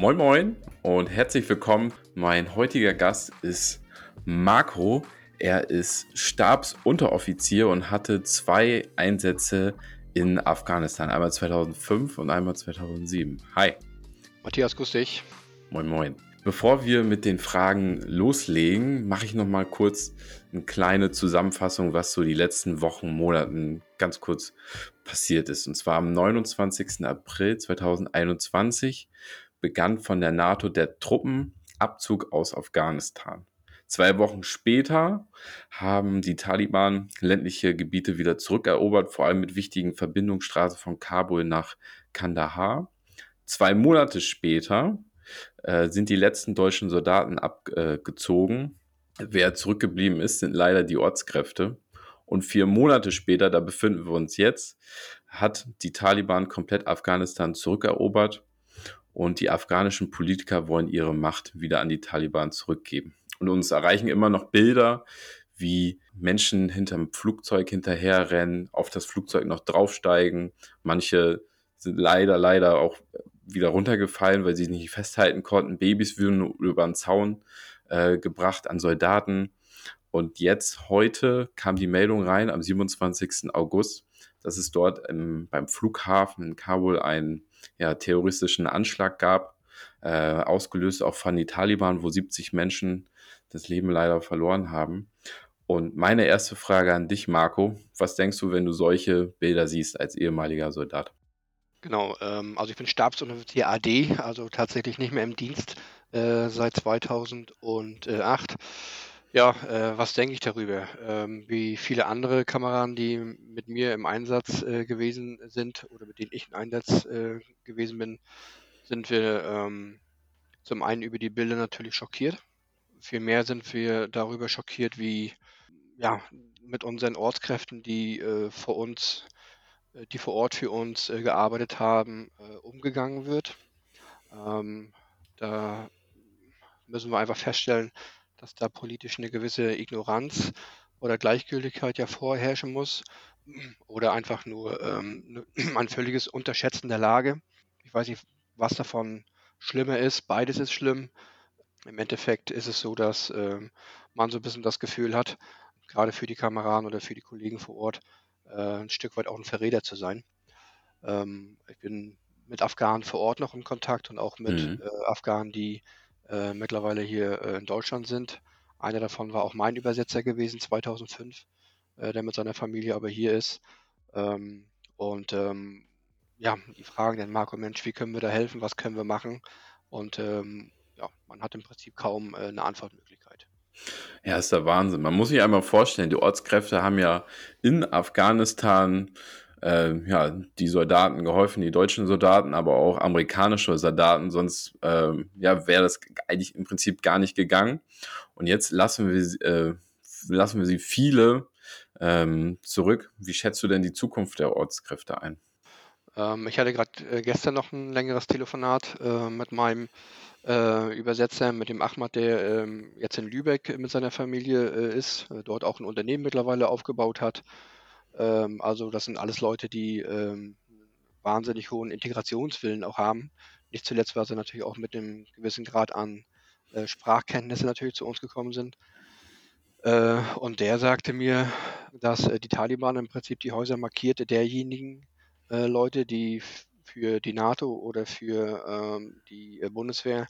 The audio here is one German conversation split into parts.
Moin Moin und herzlich willkommen. Mein heutiger Gast ist Marco. Er ist Stabsunteroffizier und hatte zwei Einsätze in Afghanistan. Einmal 2005 und einmal 2007. Hi. Matthias, grüß dich. Moin Moin. Bevor wir mit den Fragen loslegen, mache ich noch mal kurz eine kleine Zusammenfassung, was so die letzten Wochen, Monaten ganz kurz passiert ist. Und zwar am 29. April 2021 begann von der NATO der Truppenabzug aus Afghanistan. Zwei Wochen später haben die Taliban ländliche Gebiete wieder zurückerobert, vor allem mit wichtigen Verbindungsstraßen von Kabul nach Kandahar. Zwei Monate später äh, sind die letzten deutschen Soldaten abgezogen. Wer zurückgeblieben ist, sind leider die Ortskräfte. Und vier Monate später, da befinden wir uns jetzt, hat die Taliban komplett Afghanistan zurückerobert und die afghanischen Politiker wollen ihre Macht wieder an die Taliban zurückgeben. Und uns erreichen immer noch Bilder, wie Menschen hinterm Flugzeug hinterherrennen, auf das Flugzeug noch draufsteigen. Manche sind leider, leider auch wieder runtergefallen, weil sie sich nicht festhalten konnten. Babys würden über den Zaun äh, gebracht an Soldaten. Und jetzt, heute, kam die Meldung rein, am 27. August, dass es dort im, beim Flughafen in Kabul einen ja, terroristischen Anschlag gab, äh, ausgelöst auch von den Taliban, wo 70 Menschen das Leben leider verloren haben. Und meine erste Frage an dich, Marco, was denkst du, wenn du solche Bilder siehst als ehemaliger Soldat? Genau, ähm, also ich bin Stabsunteroffizier AD, also tatsächlich nicht mehr im Dienst äh, seit 2008. Ja, äh, was denke ich darüber? Ähm, wie viele andere Kameraden, die mit mir im Einsatz äh, gewesen sind oder mit denen ich im Einsatz äh, gewesen bin, sind wir ähm, zum einen über die Bilder natürlich schockiert. Vielmehr sind wir darüber schockiert, wie ja, mit unseren Ortskräften, die äh, vor uns äh, die vor Ort für uns äh, gearbeitet haben, umgegangen wird. Ähm, da müssen wir einfach feststellen, dass da politisch eine gewisse Ignoranz oder Gleichgültigkeit ja vorherrschen muss oder einfach nur ähm, ein völliges Unterschätzen der Lage. Ich weiß nicht, was davon schlimmer ist. Beides ist schlimm. Im Endeffekt ist es so, dass ähm, man so ein bisschen das Gefühl hat, gerade für die Kameraden oder für die Kollegen vor Ort, äh, ein Stück weit auch ein Verräter zu sein. Ähm, ich bin mit Afghanen vor Ort noch in Kontakt und auch mit mhm. äh, Afghanen, die äh, mittlerweile hier äh, in Deutschland sind. Einer davon war auch mein Übersetzer gewesen 2005, äh, der mit seiner Familie aber hier ist. Ähm, und ähm, ja, die fragen dann, Marco, Mensch, wie können wir da helfen? Was können wir machen? Und ähm, ja, man hat im Prinzip kaum äh, eine Antwortmöglichkeit. Ja, ist der Wahnsinn. Man muss sich einmal vorstellen, die Ortskräfte haben ja in Afghanistan äh, ja, die Soldaten geholfen, die deutschen Soldaten, aber auch amerikanische Soldaten, sonst äh, ja, wäre das eigentlich im Prinzip gar nicht gegangen. Und jetzt lassen wir, äh, lassen wir sie viele ähm, zurück. Wie schätzt du denn die Zukunft der Ortskräfte ein? Ähm, ich hatte gerade äh, gestern noch ein längeres Telefonat äh, mit meinem äh, Übersetzer, mit dem Ahmad, der ähm, jetzt in Lübeck mit seiner Familie ist, dort auch ein Unternehmen mittlerweile aufgebaut hat. Ähm, also das sind alles Leute, die ähm, wahnsinnig hohen Integrationswillen auch haben. Nicht zuletzt, weil sie natürlich auch mit einem gewissen Grad an äh, Sprachkenntnisse natürlich zu uns gekommen sind. Äh, und der sagte mir, dass äh, die Taliban im Prinzip die Häuser markierte derjenigen äh, Leute, die für die NATO oder für ähm, die äh, Bundeswehr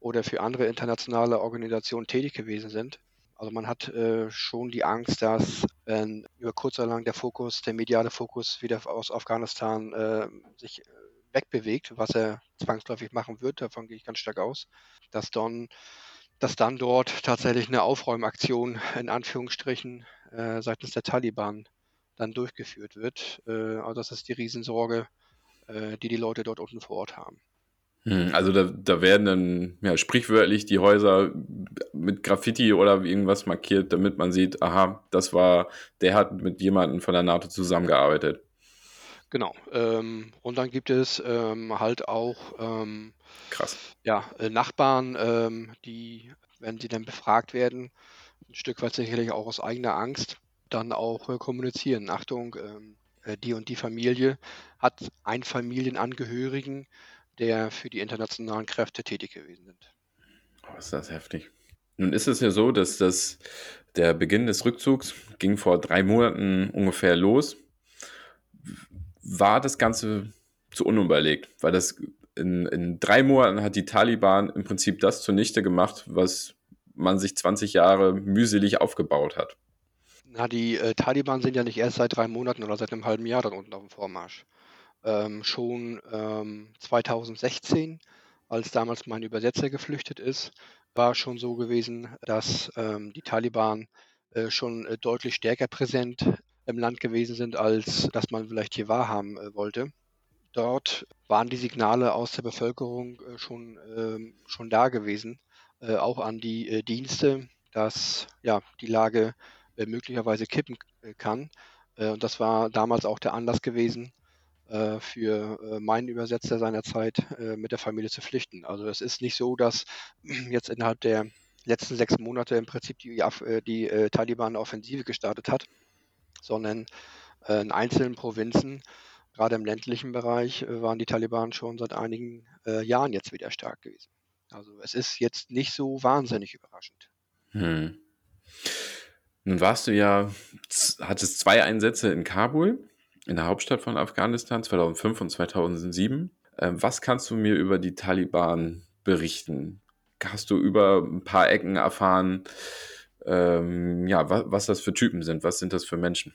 oder für andere internationale Organisationen tätig gewesen sind. Also man hat äh, schon die Angst, dass äh, über kurz oder lang der Fokus, der mediale Fokus wieder aus Afghanistan äh, sich äh, wegbewegt, was er zwangsläufig machen wird, davon gehe ich ganz stark aus, dass dann, dass dann dort tatsächlich eine Aufräumaktion in Anführungsstrichen äh, seitens der Taliban dann durchgeführt wird. Äh, also das ist die Riesensorge, die die Leute dort unten vor Ort haben. Hm, also da, da werden dann ja, sprichwörtlich die Häuser mit Graffiti oder irgendwas markiert, damit man sieht, aha, das war, der hat mit jemandem von der NATO zusammengearbeitet. Genau. Ähm, und dann gibt es ähm, halt auch ähm, Krass. Ja, äh, Nachbarn, ähm, die, wenn sie dann befragt werden, ein Stück weit sicherlich auch aus eigener Angst, dann auch äh, kommunizieren. Achtung, ähm, äh, die und die Familie hat einen Familienangehörigen, der für die internationalen Kräfte tätig gewesen sind. Oh, ist das heftig. Nun ist es ja so, dass das, der Beginn des Rückzugs ging vor drei Monaten ungefähr los. War das Ganze zu unüberlegt? Weil das in, in drei Monaten hat die Taliban im Prinzip das zunichte gemacht, was man sich 20 Jahre mühselig aufgebaut hat. Na, die äh, Taliban sind ja nicht erst seit drei Monaten oder seit einem halben Jahr dort unten auf dem Vormarsch. Ähm, schon ähm, 2016, als damals mein Übersetzer geflüchtet ist, war schon so gewesen, dass ähm, die Taliban äh, schon äh, deutlich stärker präsent im Land gewesen sind, als dass man vielleicht hier wahrhaben äh, wollte. Dort waren die Signale aus der Bevölkerung äh, schon, ähm, schon da gewesen, äh, auch an die äh, Dienste, dass ja, die Lage möglicherweise kippen kann. und das war damals auch der Anlass gewesen, für meinen Übersetzer seinerzeit mit der Familie zu flüchten. Also es ist nicht so, dass jetzt innerhalb der letzten sechs Monate im Prinzip die, die Taliban Offensive gestartet hat, sondern in einzelnen Provinzen gerade im ländlichen Bereich äh, waren die Taliban schon seit einigen äh, Jahren jetzt wieder stark gewesen. Also es ist jetzt nicht so wahnsinnig überraschend. Hm. Nun warst du ja, hattest zwei Einsätze in Kabul, in der Hauptstadt von Afghanistan, 2005 und 2007. Ähm, was kannst du mir über die Taliban berichten? Hast du über ein paar Ecken erfahren, ähm, ja, was, was das für Typen sind? Was sind das für Menschen?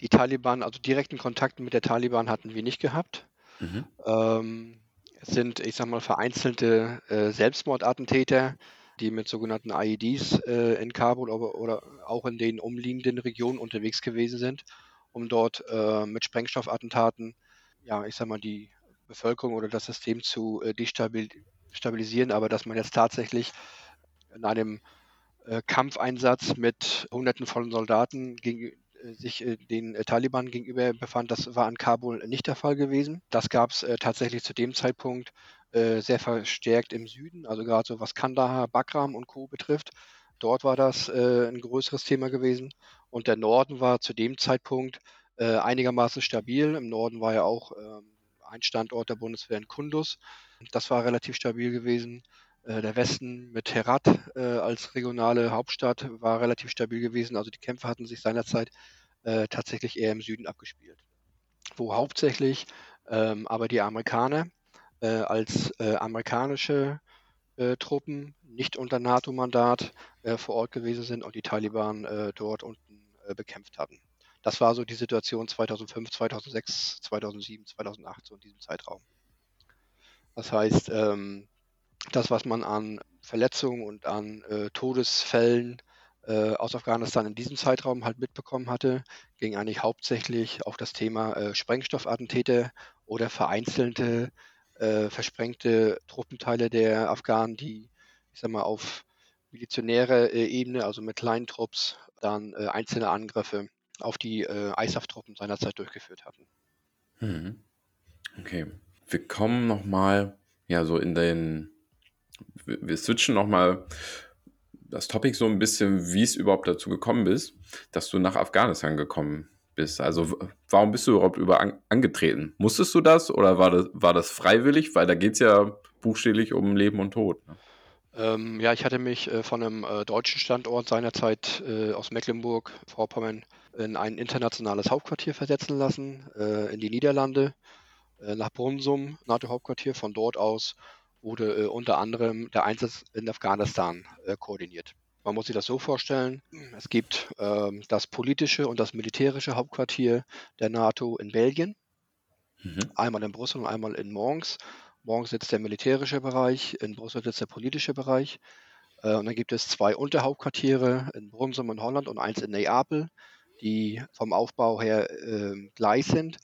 Die Taliban, also direkten Kontakt mit der Taliban hatten wir nicht gehabt. Mhm. Ähm, es sind, ich sag mal, vereinzelte äh, Selbstmordattentäter, die mit sogenannten IEDs äh, in Kabul oder, oder, auch in den umliegenden Regionen unterwegs gewesen sind, um dort äh, mit Sprengstoffattentaten, ja, ich sag mal, die Bevölkerung oder das System zu äh, destabilisieren, aber dass man jetzt tatsächlich in einem äh, Kampfeinsatz mit Hunderten von Soldaten gegen äh, sich äh, den äh, Taliban gegenüber befand, das war in Kabul nicht der Fall gewesen. Das gab es tatsächlich zu dem Zeitpunkt sehr verstärkt im Süden, also gerade so was Kandahar, Bagram und Co. betrifft. Dort war das ein größeres Thema gewesen. Und der Norden war zu dem Zeitpunkt einigermaßen stabil. Im Norden war ja auch ähm, ein Standort der Bundeswehr in Kundus. Das war relativ stabil gewesen. Der Westen mit Herat äh, als regionale Hauptstadt war relativ stabil gewesen. Also die Kämpfe hatten sich seinerzeit äh, tatsächlich eher im Süden abgespielt. Wo hauptsächlich ähm, aber die Amerikaner äh, als äh, amerikanische äh, Truppen nicht unter NATO-Mandat äh, vor Ort gewesen sind und die Taliban dort unten bekämpft hatten. Das war so die Situation 2005, 2006, 2007, 2008, so in diesem Zeitraum. Das heißt, ähm, das, was man an Verletzungen und an äh, Todesfällen äh, aus Afghanistan in diesem Zeitraum halt mitbekommen hatte, ging eigentlich hauptsächlich auf das Thema äh, Sprengstoffattentäter oder vereinzelte äh, versprengte Truppenteile der Afghanen, die, ich sag mal, auf milizionärer äh, Ebene, also mit kleinen Trupps, dann äh, einzelne Angriffe auf die äh, ISAF-Truppen seinerzeit durchgeführt hatten. Hm. Okay. Wir kommen nochmal ja, so in den wir switchen nochmal das Topic so ein bisschen, wie es überhaupt dazu gekommen ist, dass du nach Afghanistan gekommen bist. Also warum bist du überhaupt über an, angetreten? Musstest du das oder war das, war das freiwillig? Weil da geht es ja buchstäblich um Leben und Tod. Ne? Ähm, ja, ich hatte mich äh, von einem äh, deutschen Standort seinerzeit äh, aus Mecklenburg-Vorpommern in ein internationales Hauptquartier versetzen lassen, äh, in die Niederlande, äh, nach Brunsum, NATO-Hauptquartier. Von dort aus wurde äh, unter anderem der Einsatz in Afghanistan koordiniert. Man muss sich das so vorstellen, es gibt ähm, das politische und das militärische Hauptquartier der NATO in Belgien, mhm. einmal in Brüssel und einmal in Mons. Mons sitzt der militärische Bereich, in Brüssel sitzt der politische Bereich. Äh, und dann gibt es zwei Unterhauptquartiere in Brunsum in Holland und eins in Neapel, die vom Aufbau her äh, gleich sind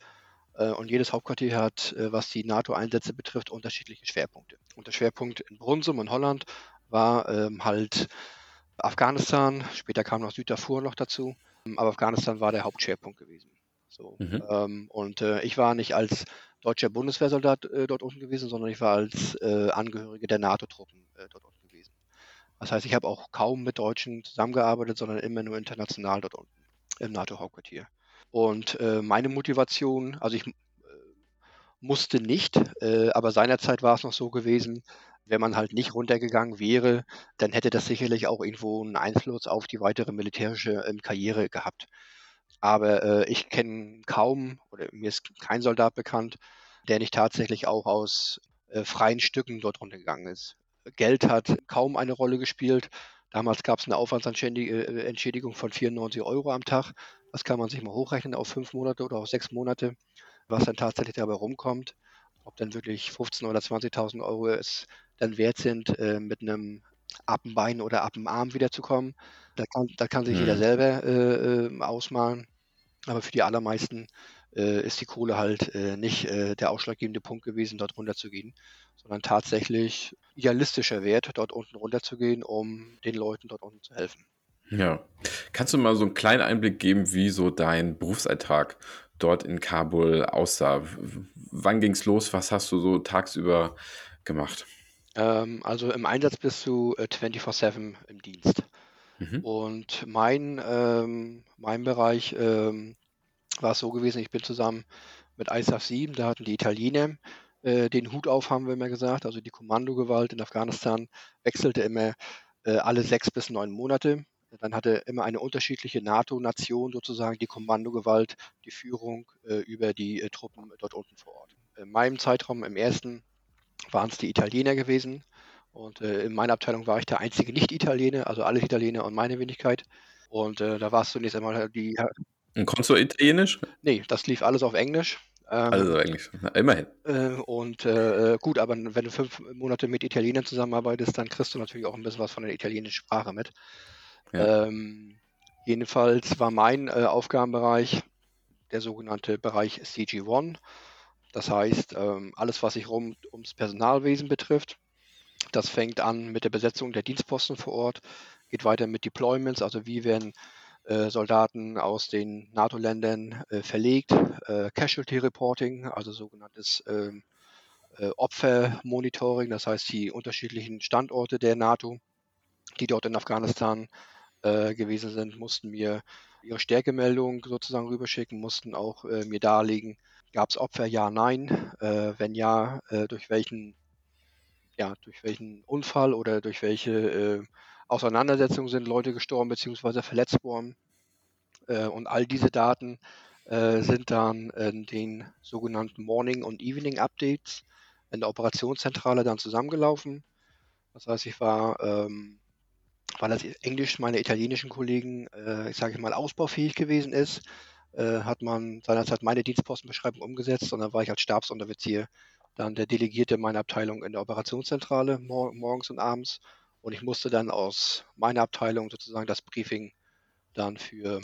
äh, und jedes Hauptquartier hat, äh, was die NATO-Einsätze betrifft, unterschiedliche Schwerpunkte. Und der Schwerpunkt in Brunsum in Holland war ähm, halt Afghanistan, später kam noch Süddarfur noch dazu, aber Afghanistan war der Hauptschwerpunkt gewesen. So, mhm. ähm, und äh, ich war nicht als deutscher Bundeswehrsoldat äh, dort unten gewesen, sondern ich war als äh, Angehörige der NATO-Truppen äh, dort unten gewesen. Das heißt, ich habe auch kaum mit Deutschen zusammengearbeitet, sondern immer nur international dort unten im NATO-Hauptquartier. Und äh, meine Motivation, also ich äh, musste nicht, aber seinerzeit war es noch so gewesen, wenn man halt nicht runtergegangen wäre, dann hätte das sicherlich auch irgendwo einen Einfluss auf die weitere militärische ähm, Karriere gehabt. Aber äh, ich kenne kaum oder mir ist kein Soldat bekannt, der nicht tatsächlich auch aus äh, freien Stücken dort runtergegangen ist. Geld hat kaum eine Rolle gespielt. Damals gab es eine Aufwandsentschädigung äh, von 94 Euro am Tag. Das kann man sich mal hochrechnen auf fünf Monate oder auf sechs Monate, was dann tatsächlich dabei rumkommt. Ob dann wirklich 15.000 oder 20.000 Euro es dann wert sind, äh, mit einem Appenbein oder Appenarm wiederzukommen. Da kann, da kann sich mhm. jeder selber äh, äh, ausmalen. Aber für die allermeisten äh, ist die Kohle halt äh, nicht äh, der ausschlaggebende Punkt gewesen, dort runterzugehen, sondern tatsächlich idealistischer Wert, dort unten runterzugehen, um den Leuten dort unten zu helfen. Ja. Kannst du mal so einen kleinen Einblick geben, wie so dein Berufsalltag dort in Kabul aussah? Wann ging es los? Was hast du so tagsüber gemacht? Ähm, also im Einsatz bist du äh, 24-7 im Dienst. Mhm. Und mein, ähm, mein Bereich ähm, war es so gewesen, ich bin zusammen mit ISAF 7, da hatten die Italiener äh, den Hut auf, haben wir immer gesagt. Also die Kommandogewalt in Afghanistan wechselte immer äh, alle sechs bis neun Monate. Dann hatte immer eine unterschiedliche NATO-Nation sozusagen die Kommandogewalt, die Führung äh, über die äh, Truppen dort unten vor Ort. In meinem Zeitraum, im ersten, waren es die Italiener gewesen. Und äh, in meiner Abteilung war ich der einzige Nicht-Italiener, also alle Italiener und meine Wenigkeit. Und äh, da war es zunächst einmal die und konntest du Italienisch? Nee, das lief alles auf Englisch. Ähm, alles auf Englisch, immerhin. Äh, und äh, gut, aber wenn du fünf Monate mit Italienern zusammenarbeitest, dann kriegst du natürlich auch ein bisschen was von der italienischen Sprache mit. Ja. Ähm, jedenfalls war mein äh, Aufgabenbereich der sogenannte Bereich CG1. Das heißt, ähm, alles, was sich rum ums Personalwesen betrifft, das fängt an mit der Besetzung der Dienstposten vor Ort, geht weiter mit Deployments, also wie werden äh, Soldaten aus den NATO-Ländern äh, verlegt, äh, Casualty Reporting, also sogenanntes ähm, äh, Opfermonitoring, das heißt die unterschiedlichen Standorte der NATO, die dort in Afghanistan gewesen sind, mussten mir ihre Stärkemeldung sozusagen rüberschicken, mussten auch mir darlegen, gab es Opfer, ja, nein, wenn ja, durch welchen ja, durch welchen Unfall oder durch welche Auseinandersetzungen sind Leute gestorben bzw. verletzt worden. Äh, und all diese Daten äh, sind dann in den sogenannten Morning- und Evening-Updates in der Operationszentrale dann zusammengelaufen. Das heißt, ich war, ähm, weil das Englisch meiner italienischen Kollegen, äh, ich sage mal, ausbaufähig gewesen ist, äh, hat man seinerzeit meine Dienstpostenbeschreibung umgesetzt und dann war ich als Stabsunteroffizier dann der Delegierte meiner Abteilung in der Operationszentrale mor morgens und abends und ich musste dann aus meiner Abteilung sozusagen das Briefing dann für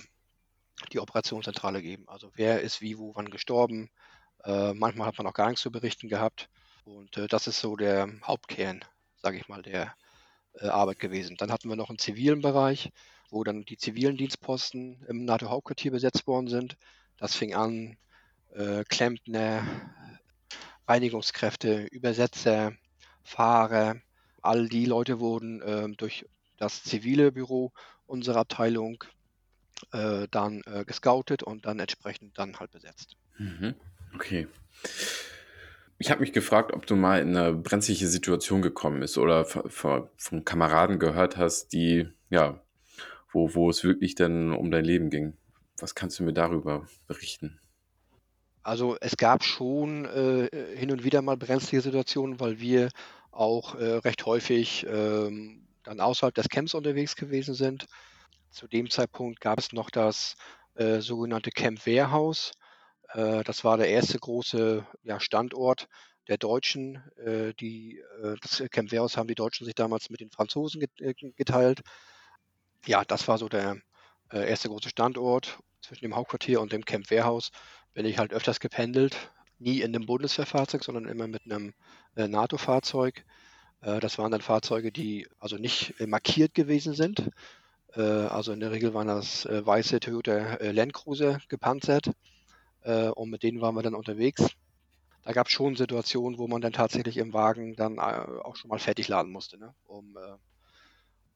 die Operationszentrale geben. Also wer ist wie, wo, wann gestorben. Äh, manchmal hat man auch gar nichts zu berichten gehabt. Und äh, das ist so der Hauptkern, sage ich mal, der äh, Arbeit gewesen. Dann hatten wir noch einen zivilen Bereich, wo dann die zivilen Dienstposten im NATO-Hauptquartier besetzt worden sind. Das fing an, äh, Klempner, Reinigungskräfte, Übersetzer, Fahrer, all die Leute wurden äh, durch das zivile Büro unserer Abteilung äh, dann äh, gescoutet und dann entsprechend dann halt besetzt. Mhm. Okay. Ich habe mich gefragt, ob du mal in eine brenzliche Situation gekommen bist oder von, von Kameraden gehört hast, die, ja, wo, wo es wirklich dann um dein Leben ging. Was kannst du mir darüber berichten? Also es gab schon äh, hin und wieder mal brenzlige Situationen, weil wir auch äh, recht häufig ähm, dann außerhalb des Camps unterwegs gewesen sind. Zu dem Zeitpunkt gab es noch das äh, sogenannte Camp Warehouse. Äh, das war der erste große ja, Standort der Deutschen. Äh, die, äh, das Camp Warehouse haben die Deutschen sich damals mit den Franzosen äh, geteilt. Ja, das war so der äh, erste große Standort. Zwischen dem Hauptquartier und dem Camp Warehouse bin ich halt öfters gependelt. Nie in einem Bundeswehrfahrzeug, sondern immer mit einem NATO-Fahrzeug. das waren dann Fahrzeuge, die also nicht markiert gewesen sind, äh, also in der Regel waren das äh, weiße Toyota äh, Land Cruiser gepanzert und mit denen waren wir dann unterwegs. Da gab es schon Situationen, wo man dann tatsächlich im Wagen dann auch schon mal fertig laden musste, ne? um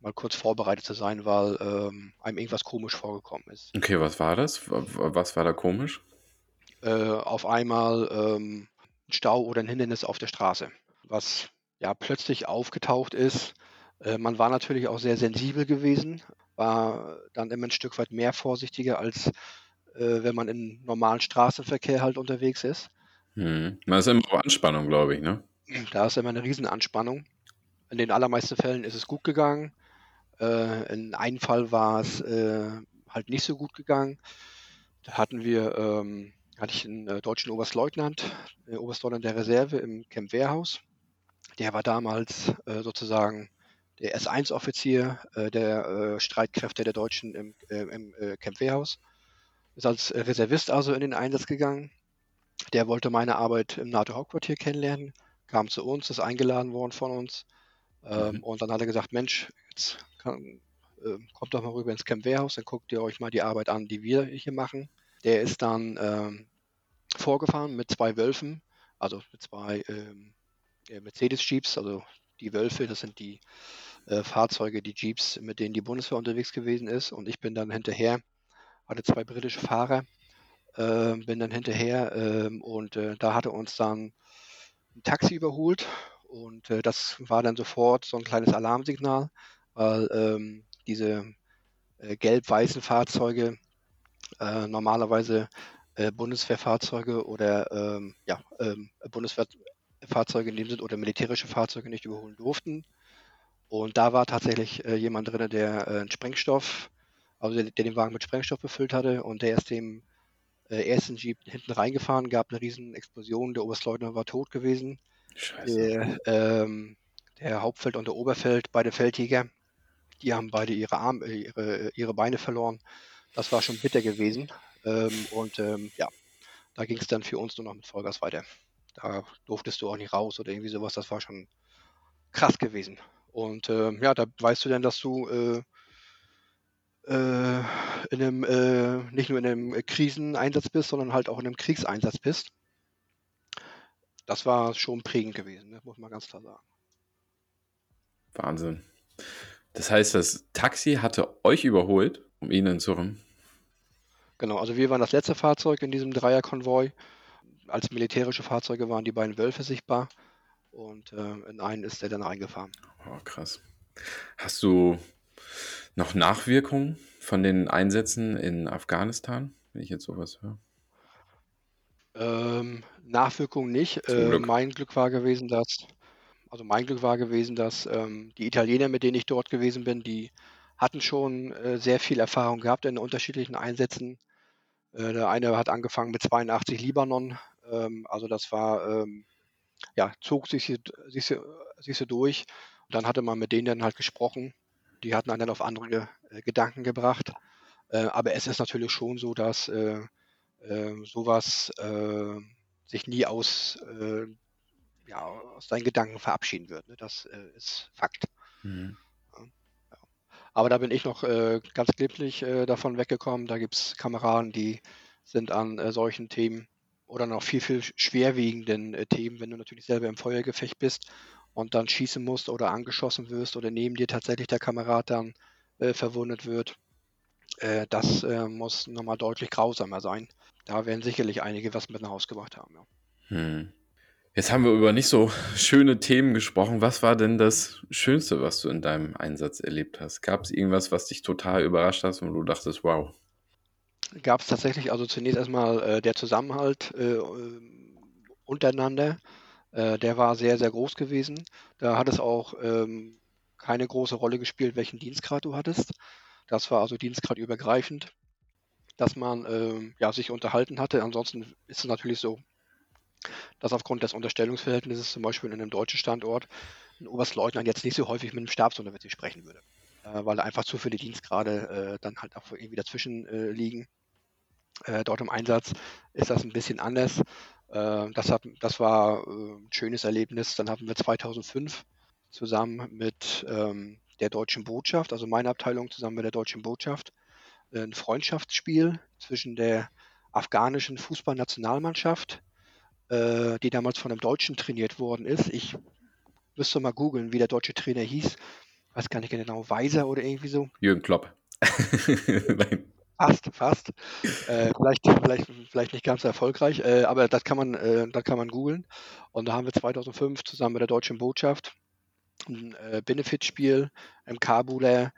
mal kurz vorbereitet zu sein, weil ähm, einem irgendwas komisch vorgekommen ist. Okay, was war das? Was war da komisch? Äh, auf einmal ähm, ein Stau oder ein Hindernis auf der Straße, was ja plötzlich aufgetaucht ist. Äh, man war natürlich auch sehr sensibel gewesen, war dann immer ein Stück weit mehr vorsichtiger, als äh, wenn man im normalen Straßenverkehr halt unterwegs ist. Hm. Man ist immer auf Anspannung, glaube ich, ne? Da ist immer eine Riesenanspannung. In den allermeisten Fällen ist es gut gegangen. Äh, in einem Fall war es äh, halt nicht so gut gegangen. Da hatten wir, ähm, hatte ich einen äh, deutschen Oberstleutnant, äh, Oberstleutnant der Reserve im Camp Wehrhaus. Der war damals äh, sozusagen der S1-Offizier äh, der Streitkräfte der Deutschen im, im Camp Wehrhaus. Ist als Reservist also in den Einsatz gegangen. Der wollte meine Arbeit im NATO-Hauptquartier kennenlernen, kam zu uns, ist eingeladen worden von uns. Ähm, mhm. Und dann hat er gesagt, Mensch, jetzt kann, äh, kommt doch mal rüber ins Camp Wehrhaus, dann guckt ihr euch mal die Arbeit an, die wir hier machen. Der ist dann ähm, vorgefahren mit zwei Wölfen, also mit zwei ähm, Mercedes-Jeeps, also die Wölfe, das sind die äh, Fahrzeuge, die Jeeps, mit denen die Bundeswehr unterwegs gewesen ist. Und ich bin dann hinterher, hatte zwei britische Fahrer, äh, bin dann hinterher äh, und äh, da hatte uns dann ein Taxi überholt und äh, das war dann sofort so ein kleines Alarmsignal, weil ähm, diese äh, gelb-weißen Fahrzeuge äh, normalerweise äh, Bundeswehrfahrzeuge oder ähm, ja, ähm, Bundeswehrfahrzeuge in dem Sinne oder militärische Fahrzeuge nicht überholen durften. Und da war tatsächlich äh, jemand drin, der äh, einen Sprengstoff, also der, der, den Wagen mit Sprengstoff befüllt hatte und der ist dem ersten Jeep hinten reingefahren, gab eine riesen Explosion, der Oberstleutnant war tot gewesen. Scheiße. Der, ähm, der Hauptfeld und der Oberfeld, beide Feldjäger, die haben beide ihre, Arme, äh, ihre, ihre Beine verloren. Das war schon bitter gewesen. Ähm, und ähm, ja, da ging es dann für uns nur noch mit Vollgas weiter. Da durftest du auch nicht raus oder irgendwie sowas. Das war schon krass gewesen. Und ähm, ja, da weißt du dann, dass du äh, äh, in einem, äh, nicht nur in einem Kriseneinsatz bist, sondern halt auch in einem Kriegseinsatz bist. Das war schon prägend gewesen, das ne, muss man ganz klar sagen. Wahnsinn. Das heißt, das Taxi hatte euch überholt, um ihnen zu rum. Genau, also wir waren das letzte Fahrzeug in diesem Dreierkonvoi. Als militärische Fahrzeuge waren die beiden Wölfe sichtbar und äh, in einen ist er dann reingefahren. Oh, krass. Hast du noch Nachwirkungen von den Einsätzen in Afghanistan, wenn ich jetzt sowas höre? Ähm, Nachwirkungen nicht. Äh, mein Glück war gewesen, dass also mein Glück war gewesen, dass ähm, die Italiener, mit denen ich dort gewesen bin, die hatten schon äh, sehr viel Erfahrung gehabt in unterschiedlichen Einsätzen. Äh, der eine hat angefangen mit 82 Libanon, ähm, also das war, ähm, ja, zog sich, sich, sich so durch. Und dann hatte man mit denen dann halt gesprochen. Die hatten einen dann auf andere äh, Gedanken gebracht. Äh, aber es ist natürlich schon so, dass äh, sowas sich nie aus ja, aus deinen Gedanken verabschieden wird. Ne? Das äh, ist Fakt. Mhm. Ja. Aber da bin ich noch äh, ganz glimpflich äh, davon weggekommen. Da gibt es Kameraden, die sind an äh, solchen Themen oder noch viel, viel schwerwiegenden äh, Themen, wenn du natürlich selber im Feuergefecht bist und dann schießen musst oder angeschossen wirst oder neben dir tatsächlich der Kamerad dann äh, verwundet wird. das muss nochmal deutlich grausamer sein. Da werden sicherlich einige was mit nach Hause gebracht haben. Ja. Hm. Jetzt haben wir über nicht so schöne Themen gesprochen. Was war denn das Schönste, was du in deinem Einsatz erlebt hast? Gab es irgendwas, was dich total überrascht hat und du dachtest, wow? Gab es tatsächlich, also zunächst erstmal äh, der Zusammenhalt äh, untereinander. Äh, der war sehr, sehr groß gewesen. Da hat es auch ähm, keine große Rolle gespielt, welchen Dienstgrad du hattest. Das war also dienstgradübergreifend, dass man ähm, ja, sich unterhalten hatte. Ansonsten ist es natürlich so, dass aufgrund des Unterstellungsverhältnisses zum Beispiel in einem deutschen Standort ein Oberstleutnant jetzt nicht so häufig mit einem Stabsunteroffizier sprechen würde, äh, weil einfach zu viele Dienstgrade äh, dann halt auch irgendwie dazwischen äh, liegen. Äh, dort im Einsatz ist das ein bisschen anders. Äh, das, hat, das war äh, ein schönes Erlebnis. Dann hatten wir 2005 zusammen mit ähm, der deutschen Botschaft, also meine Abteilung zusammen mit der deutschen Botschaft, ein Freundschaftsspiel zwischen der afghanischen Fußballnationalmannschaft äh, die damals von einem Deutschen trainiert worden ist. Ich müsste mal googeln, wie der deutsche Trainer hieß. Weiß gar nicht genau, Weiser oder irgendwie so. Jürgen Klopp. Nein. Fast, fast. Äh, vielleicht, vielleicht, vielleicht nicht ganz so erfolgreich, äh, aber das kann man, äh, das kann man googeln. Und da haben wir 2005 zusammen mit der Deutschen Botschaft ein äh, Benefitspiel im Kabuler,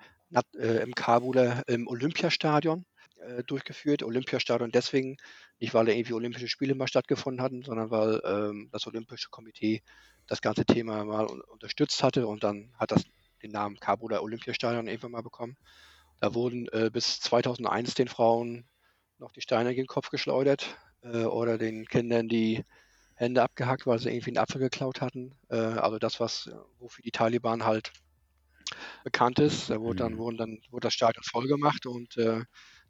im Kabuler im Olympiastadion äh, durchgeführt. Olympiastadion deswegen, nicht weil da irgendwie Olympische Spiele mal stattgefunden hatten, sondern weil ähm, das Olympische Komitee das ganze Thema mal un unterstützt hatte und dann hat das den Namen Kabuler Olympiastadion irgendwann mal bekommen. Da wurden äh, bis 2001 den Frauen noch die Steine gegen den Kopf geschleudert äh, oder den Kindern die Hände abgehackt, weil sie irgendwie einen Apfel geklaut hatten. Äh, also das, was wofür die Taliban halt bekannt ist. Da wurde dann, mhm. wurden dann wurde das Stadion vollgemacht und äh,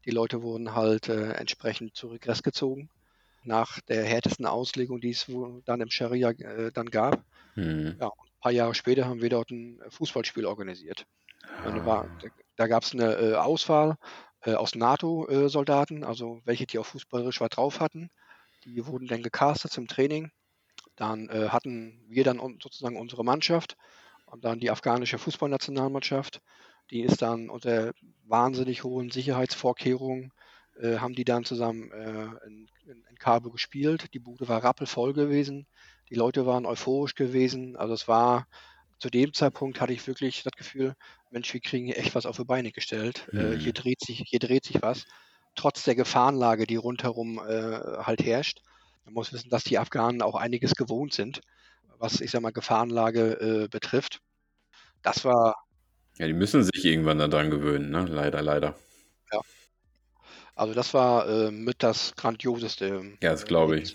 die Leute wurden halt äh, entsprechend zu Regress gezogen nach der härtesten Auslegung, die es dann im Scharia äh, dann gab. Mhm. Ja, ein paar Jahre später haben wir dort ein Fußballspiel organisiert. Ah. War, da gab es eine äh, Auswahl äh, aus NATO-Soldaten, also welche, die auch fußballerisch was drauf hatten. Die wurden dann gecastet zum Training. Dann äh, hatten wir dann sozusagen unsere Mannschaft und dann die afghanische Fußballnationalmannschaft. Die ist dann unter wahnsinnig hohen Sicherheitsvorkehrungen, äh, haben die dann zusammen äh, in, in, in Kabul gespielt. Die Bude war rappelvoll gewesen. Die Leute waren euphorisch gewesen. Also es war zu dem Zeitpunkt hatte ich wirklich das Gefühl, Mensch, wir kriegen hier echt was auf die Beine gestellt. Äh, mhm. hier dreht sich, hier dreht sich was. Trotz der Gefahrenlage, die rundherum äh, halt herrscht. Man muss wissen, dass die Afghanen auch einiges gewohnt sind, was, ich sag mal, Gefahrenlage äh, betrifft. Das war. Ja, die müssen sich irgendwann daran gewöhnen, ne? Leider, leider. Ja. Also das war äh, mit das Grandioseste. Ja, das glaube ich. Ich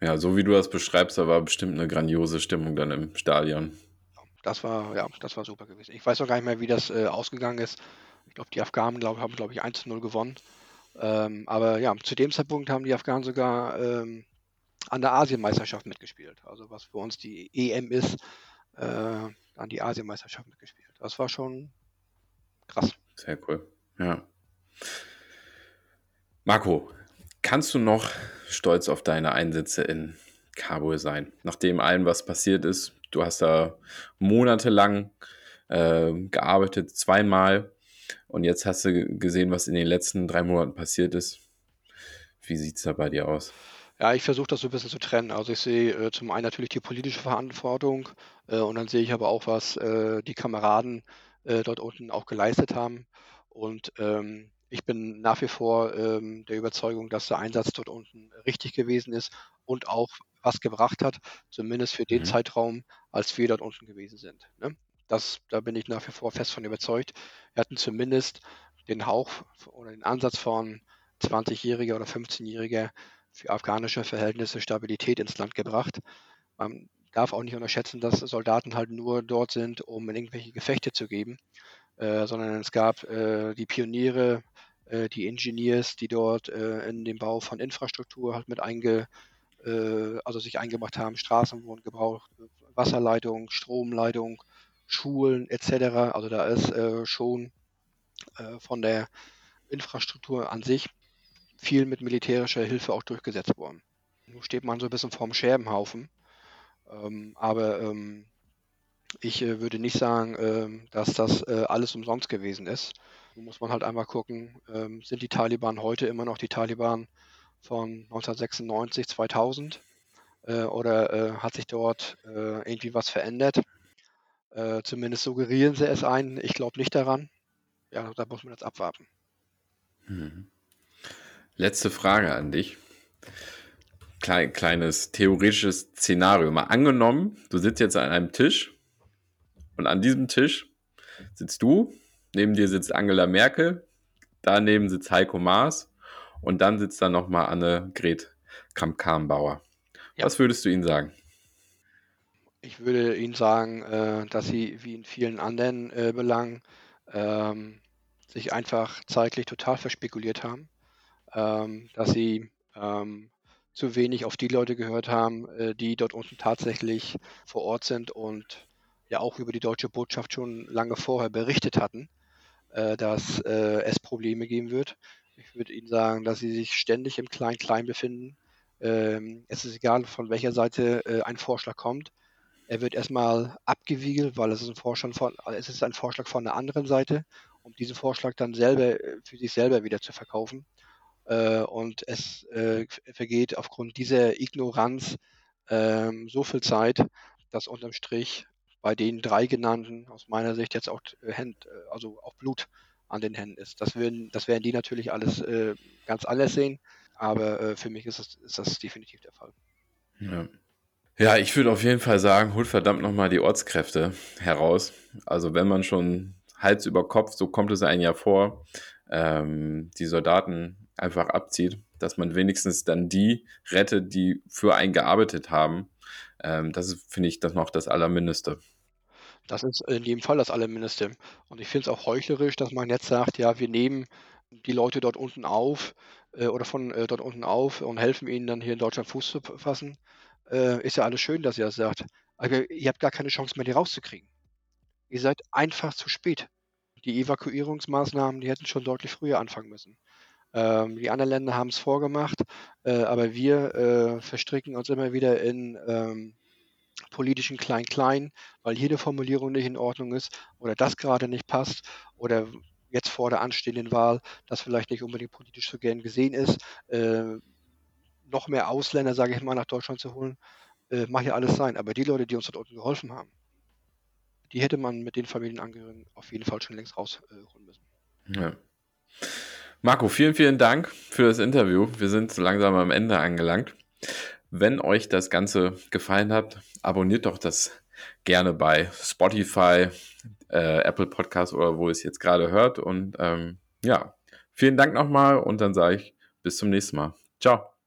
ja, so wie du das beschreibst, da war bestimmt eine grandiose Stimmung dann im Stadion. Das war, ja, das war super gewesen. Ich weiß noch gar nicht mehr, wie das äh, ausgegangen ist. Ich glaube, die Afghanen glaub, haben, glaube ich, 1 0 gewonnen. Ähm, aber ja, zu dem Zeitpunkt haben die Afghanen sogar ähm, an der Asienmeisterschaft mitgespielt. Also was für uns die EM ist, äh, an die Asienmeisterschaft mitgespielt. Das war schon krass. Sehr cool. Ja. Marco, kannst du noch stolz auf deine Einsätze in Kabul sein. Nachdem allem, was passiert ist, du hast da monatelang äh, gearbeitet, zweimal. Und jetzt hast du gesehen, was in den letzten drei Monaten passiert ist. Wie sieht es da bei dir aus? Ja, ich versuche das so ein bisschen zu trennen. Also ich sehe äh, zum einen natürlich die politische Verantwortung äh, und dann sehe ich aber auch, was äh, die Kameraden äh, dort unten auch geleistet haben. Und ähm, ich bin nach wie vor ähm, der Überzeugung, dass der Einsatz dort unten richtig gewesen ist und auch was gebracht hat, zumindest für den mhm. Zeitraum, als wir dort unten gewesen sind. Ne? Das, da bin ich nach wie vor fest von überzeugt. Wir hatten zumindest den Hauch oder den Ansatz von 20-Jähriger oder 15-Jähriger für afghanische Verhältnisse Stabilität ins Land gebracht. Man darf auch nicht unterschätzen, dass Soldaten halt nur dort sind, um in irgendwelche Gefechte zu geben, äh, sondern es gab äh, die Pioniere, äh, die Engineers, die dort äh, in den Bau von Infrastruktur halt mit einge, äh, also sich eingebracht haben. Straßen wurden gebraucht, Wasserleitung, Stromleitung, Schulen etc. Also da ist schon von der Infrastruktur an sich viel mit militärischer Hilfe auch durchgesetzt worden. Nun steht man so ein bisschen vorm Scherbenhaufen. Ähm, aber ähm, ich äh, würde nicht sagen, ähm, dass das äh, alles umsonst gewesen ist. Nun muss man halt einmal gucken, ähm, sind die Taliban heute immer noch die Taliban von 1996, 2000? Äh, oder äh, hat sich dort äh, irgendwie was verändert? Äh, zumindest suggerieren sie es ein. Ich glaube nicht daran. Ja, da muss man jetzt abwarten. Hm. Letzte Frage an dich. Klein, kleines theoretisches Szenario. Mal angenommen, du sitzt jetzt an einem Tisch und an diesem Tisch sitzt du, neben dir sitzt Angela Merkel, daneben sitzt Heiko Maas und dann sitzt da nochmal Annegret Kramp-Karrenbauer. Ja. Was würdest du ihnen sagen? Ich würde ihnen sagen, äh, dass sie wie in vielen anderen äh, Belangen ähm, sich einfach zeitlich total verspekuliert haben, dass sie ähm, zu wenig auf die Leute gehört haben, äh, die dort unten tatsächlich vor Ort sind und ja auch über die deutsche Botschaft schon lange vorher berichtet hatten, äh, dass äh, es Probleme geben wird. Ich würde Ihnen sagen, dass Sie sich ständig im Klein-Klein befinden. Ähm, es ist egal, von welcher Seite ein Vorschlag kommt. Er wird erstmal abgewiegelt, weil es ist ein Vorschlag von, es ist ein Vorschlag von der anderen Seite um diesen Vorschlag dann selber für sich selber wieder zu verkaufen. Äh, und es äh, vergeht aufgrund dieser Ignoranz ähm, so viel Zeit, dass unterm Strich bei den drei genannten aus meiner Sicht jetzt auch Hand, also auch Blut an den Händen ist. Das werden, das werden die natürlich alles äh, ganz anders sehen, aber äh, für mich ist das, ist das definitiv der Fall. Ja. Ja, ich würde auf jeden Fall sagen, holt verdammt nochmal die Ortskräfte heraus. Also wenn man schon Hals über Kopf, so kommt es ein Jahr vor, ähm, die Soldaten einfach abzieht, dass man wenigstens dann die rettet, die für einen gearbeitet haben. Ähm, das ist, finde ich, das noch das Allermindeste. Das ist in jedem Fall das Allermindeste. Und ich finde es auch heuchlerisch, dass man jetzt sagt, ja, wir nehmen die Leute dort unten auf äh, oder von äh, dort unten auf und helfen ihnen dann hier in Deutschland Fuß zu fassen. Äh, ist ja alles schön, dass ihr das sagt. Aber ihr habt gar keine Chance mehr, die rauszukriegen. Ihr seid einfach zu spät. Die Evakuierungsmaßnahmen, die hätten schon deutlich früher anfangen müssen. Ähm, die anderen Länder haben es vorgemacht, äh, aber wir äh, verstricken uns immer wieder in ähm, politischen Klein-Klein, weil eine Formulierung nicht in Ordnung ist oder das gerade nicht passt oder jetzt vor der anstehenden Wahl das vielleicht nicht unbedingt politisch so gern gesehen ist. Äh, noch mehr Ausländer, sage ich mal, nach Deutschland zu holen, äh, mag ja alles sein. Aber die Leute, die uns dort unten geholfen haben, die hätte man mit den Familienangehörigen auf jeden Fall schon längst rausholen müssen. Ja. Marco, vielen, vielen Dank für das Interview. Wir sind langsam am Ende angelangt. Wenn euch das Ganze gefallen hat, abonniert doch das gerne bei Spotify, äh, Apple Podcast oder wo ihr es jetzt gerade hört. Und ähm, ja, vielen Dank nochmal und dann sage ich bis zum nächsten Mal. Ciao.